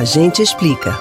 A gente explica.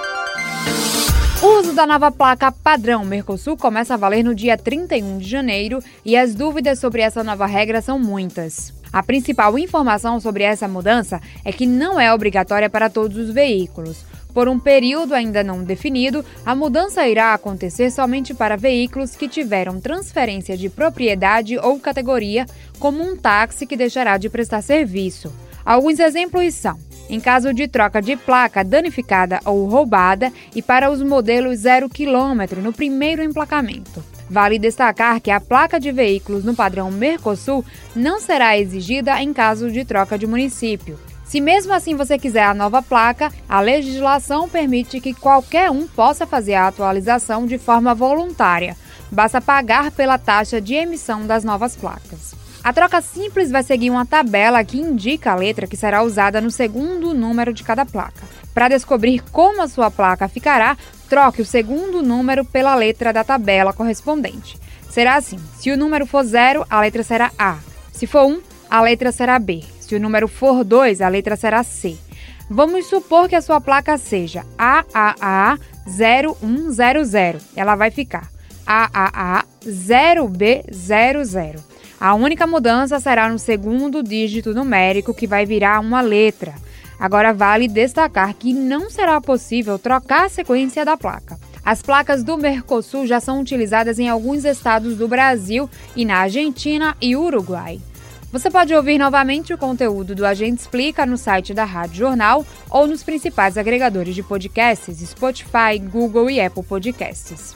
O uso da nova placa padrão Mercosul começa a valer no dia 31 de janeiro e as dúvidas sobre essa nova regra são muitas. A principal informação sobre essa mudança é que não é obrigatória para todos os veículos. Por um período ainda não definido, a mudança irá acontecer somente para veículos que tiveram transferência de propriedade ou categoria, como um táxi que deixará de prestar serviço. Alguns exemplos são: em caso de troca de placa danificada ou roubada e para os modelos 0 km no primeiro emplacamento. Vale destacar que a placa de veículos no padrão Mercosul não será exigida em caso de troca de município. Se mesmo assim você quiser a nova placa, a legislação permite que qualquer um possa fazer a atualização de forma voluntária. Basta pagar pela taxa de emissão das novas placas. A troca simples vai seguir uma tabela que indica a letra que será usada no segundo número de cada placa. Para descobrir como a sua placa ficará, troque o segundo número pela letra da tabela correspondente. Será assim: se o número for 0, a letra será A. Se for 1, um, a letra será B. Se o número for 2, a letra será C. Vamos supor que a sua placa seja AAA0100. Ela vai ficar AAA0B00. A única mudança será no segundo dígito numérico, que vai virar uma letra. Agora, vale destacar que não será possível trocar a sequência da placa. As placas do Mercosul já são utilizadas em alguns estados do Brasil e na Argentina e Uruguai. Você pode ouvir novamente o conteúdo do Agente Explica no site da Rádio Jornal ou nos principais agregadores de podcasts Spotify, Google e Apple Podcasts.